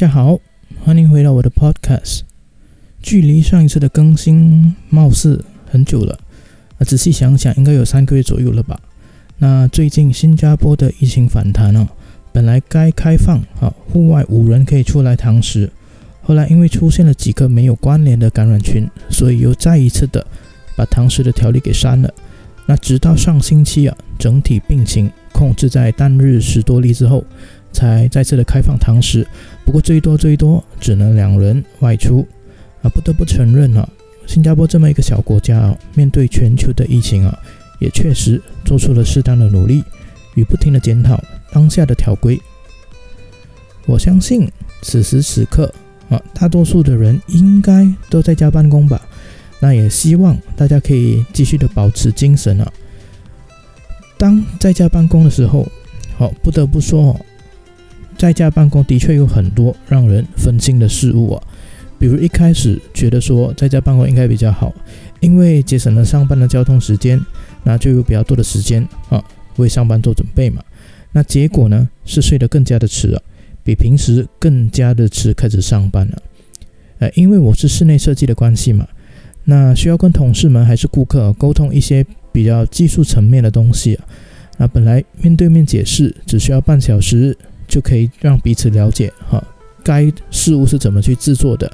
大家好，欢迎回到我的 Podcast。距离上一次的更新，貌似很久了。啊，仔细想想，应该有三个月左右了吧。那最近新加坡的疫情反弹哦，本来该开放啊，户外五人可以出来堂食，后来因为出现了几个没有关联的感染群，所以又再一次的把堂食的条例给删了。那直到上星期啊，整体病情控制在单日十多例之后，才再次的开放堂食。不过最多最多只能两人外出啊！不得不承认啊，新加坡这么一个小国家啊，面对全球的疫情啊，也确实做出了适当的努力与不停的检讨当下的条规。我相信此时此刻啊，大多数的人应该都在家办公吧？那也希望大家可以继续的保持精神啊！当在家办公的时候，好，不得不说。在家办公的确有很多让人分心的事物啊，比如一开始觉得说在家办公应该比较好，因为节省了上班的交通时间，那就有比较多的时间啊为上班做准备嘛。那结果呢是睡得更加的迟啊，比平时更加的迟开始上班了。呃，因为我是室内设计的关系嘛，那需要跟同事们还是顾客沟通一些比较技术层面的东西啊，那本来面对面解释只需要半小时。就可以让彼此了解哈，该事物是怎么去制作的。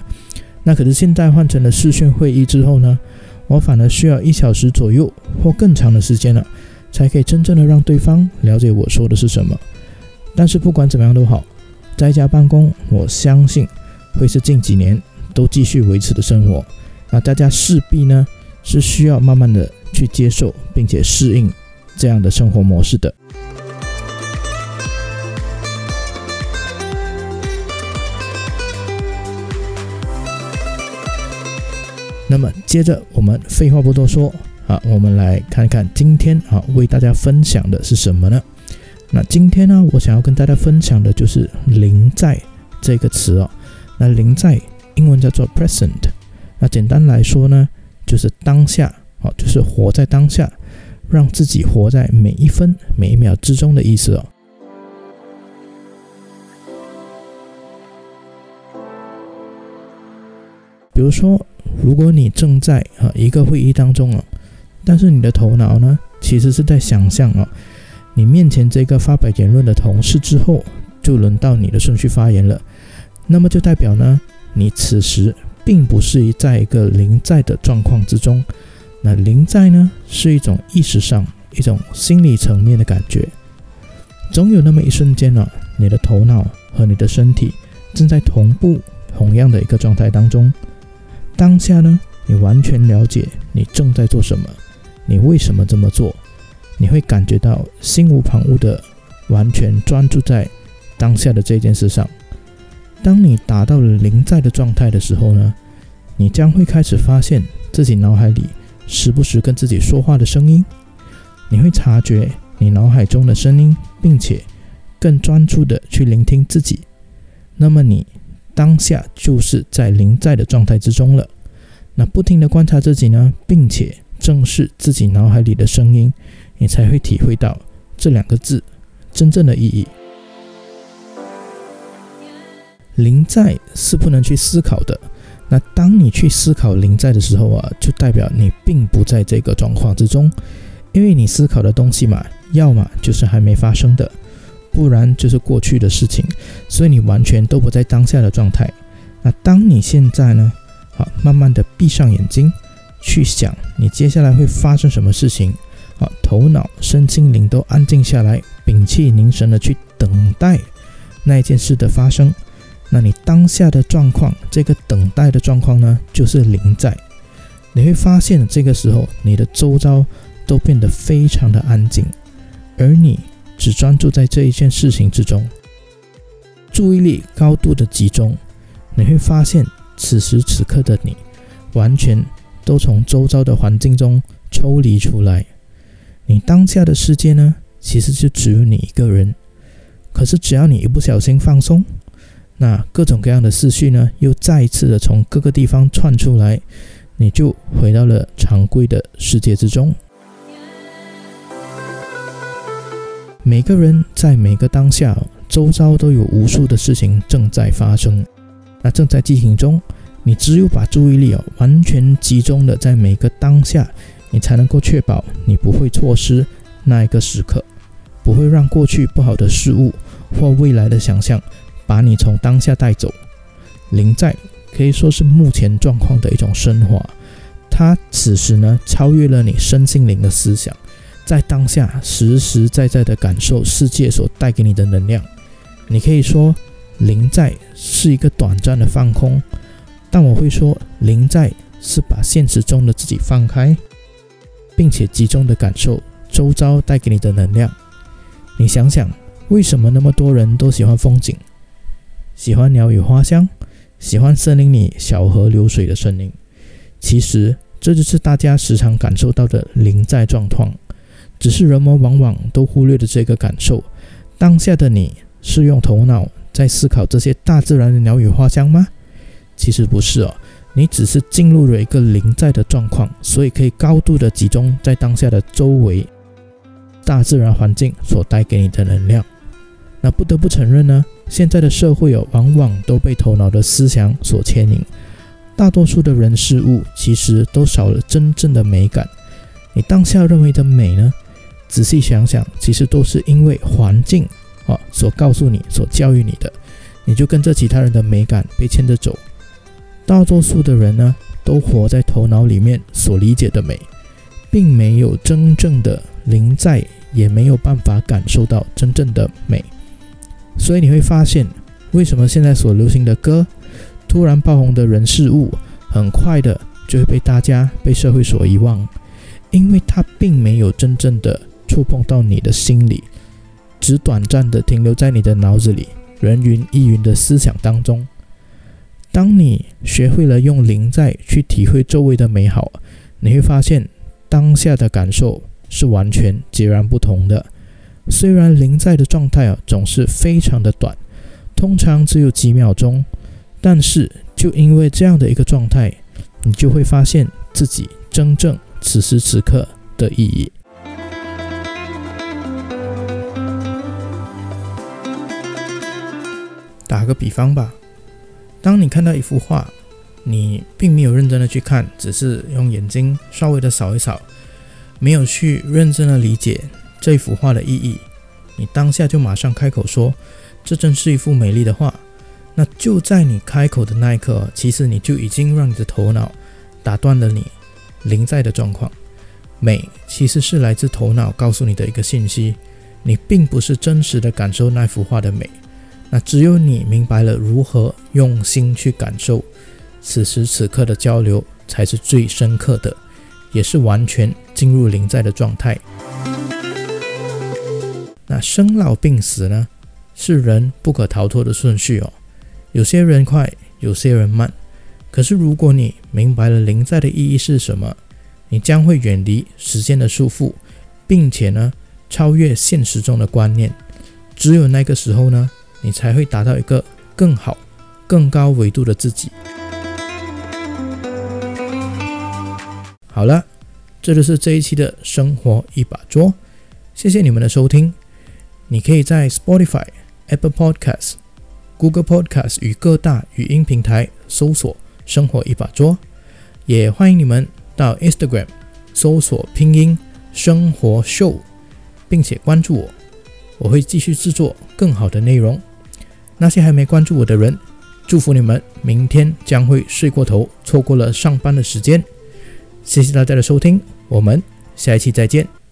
那可是现在换成了视讯会议之后呢，我反而需要一小时左右或更长的时间了，才可以真正的让对方了解我说的是什么。但是不管怎么样都好，在家办公，我相信会是近几年都继续维持的生活。那大家势必呢是需要慢慢的去接受并且适应这样的生活模式的。那么接着我们废话不多说啊，我们来看看今天啊为大家分享的是什么呢？那今天呢，我想要跟大家分享的就是“临在”这个词哦。那“临在”英文叫做 present，那简单来说呢，就是当下啊，就是活在当下，让自己活在每一分每一秒之中的意思哦。比如说。如果你正在啊一个会议当中啊，但是你的头脑呢，其实是在想象啊，你面前这个发表言论的同事之后，就轮到你的顺序发言了，那么就代表呢，你此时并不是在一个临在的状况之中。那临在呢，是一种意识上、一种心理层面的感觉。总有那么一瞬间呢，你的头脑和你的身体正在同步同样的一个状态当中。当下呢，你完全了解你正在做什么，你为什么这么做，你会感觉到心无旁骛的完全专注在当下的这件事上。当你达到了临在的状态的时候呢，你将会开始发现自己脑海里时不时跟自己说话的声音，你会察觉你脑海中的声音，并且更专注的去聆听自己。那么你。当下就是在临在的状态之中了。那不停的观察自己呢，并且正视自己脑海里的声音，你才会体会到这两个字真正的意义。临在是不能去思考的。那当你去思考临在的时候啊，就代表你并不在这个状况之中，因为你思考的东西嘛，要么就是还没发生的。不然就是过去的事情，所以你完全都不在当下的状态。那当你现在呢？好，慢慢的闭上眼睛，去想你接下来会发生什么事情。好，头脑、身心灵都安静下来，屏气凝神的去等待那一件事的发生。那你当下的状况，这个等待的状况呢，就是临在。你会发现，这个时候你的周遭都变得非常的安静，而你。只专注在这一件事情之中，注意力高度的集中，你会发现此时此刻的你，完全都从周遭的环境中抽离出来。你当下的世界呢，其实就只有你一个人。可是只要你一不小心放松，那各种各样的思绪呢，又再一次的从各个地方窜出来，你就回到了常规的世界之中。每个人在每个当下，周遭都有无数的事情正在发生，那正在进行中。你只有把注意力哦完全集中的在每个当下，你才能够确保你不会错失那一个时刻，不会让过去不好的事物或未来的想象把你从当下带走。灵在可以说是目前状况的一种升华，它此时呢超越了你身心灵的思想，在当下实实在在的感受世界所带给你的能量。你可以说灵在是一个短暂的放空。但我会说，灵在是把现实中的自己放开，并且集中的感受周遭带给你的能量。你想想，为什么那么多人都喜欢风景，喜欢鸟语花香，喜欢森林里小河流水的声音？其实，这就是大家时常感受到的灵在状况。只是人们往往都忽略了这个感受。当下的你是用头脑在思考这些大自然的鸟语花香吗？其实不是哦，你只是进入了一个临在的状况，所以可以高度的集中在当下的周围大自然环境所带给你的能量。那不得不承认呢，现在的社会哦，往往都被头脑的思想所牵引，大多数的人事物其实都少了真正的美感。你当下认为的美呢？仔细想想，其实都是因为环境啊所告诉你、所教育你的，你就跟着其他人的美感被牵着走。大多数的人呢，都活在头脑里面所理解的美，并没有真正的临在，也没有办法感受到真正的美。所以你会发现，为什么现在所流行的歌，突然爆红的人事物，很快的就会被大家、被社会所遗忘，因为它并没有真正的触碰到你的心里，只短暂的停留在你的脑子里，人云亦云的思想当中。当你学会了用灵在去体会周围的美好，你会发现当下的感受是完全截然不同的。虽然灵在的状态啊总是非常的短，通常只有几秒钟，但是就因为这样的一个状态，你就会发现自己真正此时此刻的意义。打个比方吧。当你看到一幅画，你并没有认真的去看，只是用眼睛稍微的扫一扫，没有去认真的理解这幅画的意义，你当下就马上开口说：“这真是一幅美丽的画。”那就在你开口的那一刻，其实你就已经让你的头脑打断了你临在的状况。美其实是来自头脑告诉你的一个信息，你并不是真实的感受那幅画的美。那只有你明白了如何用心去感受此时此刻的交流，才是最深刻的，也是完全进入临在的状态。那生老病死呢，是人不可逃脱的顺序哦。有些人快，有些人慢。可是如果你明白了临在的意义是什么，你将会远离时间的束缚，并且呢，超越现实中的观念。只有那个时候呢。你才会达到一个更好、更高维度的自己。好了，这就是这一期的生活一把桌。谢谢你们的收听。你可以在 Spotify、Apple Podcasts、Google Podcasts 与各大语音平台搜索“生活一把桌”，也欢迎你们到 Instagram 搜索拼音“生活秀”，并且关注我，我会继续制作更好的内容。那些还没关注我的人，祝福你们明天将会睡过头，错过了上班的时间。谢谢大家的收听，我们下一期再见。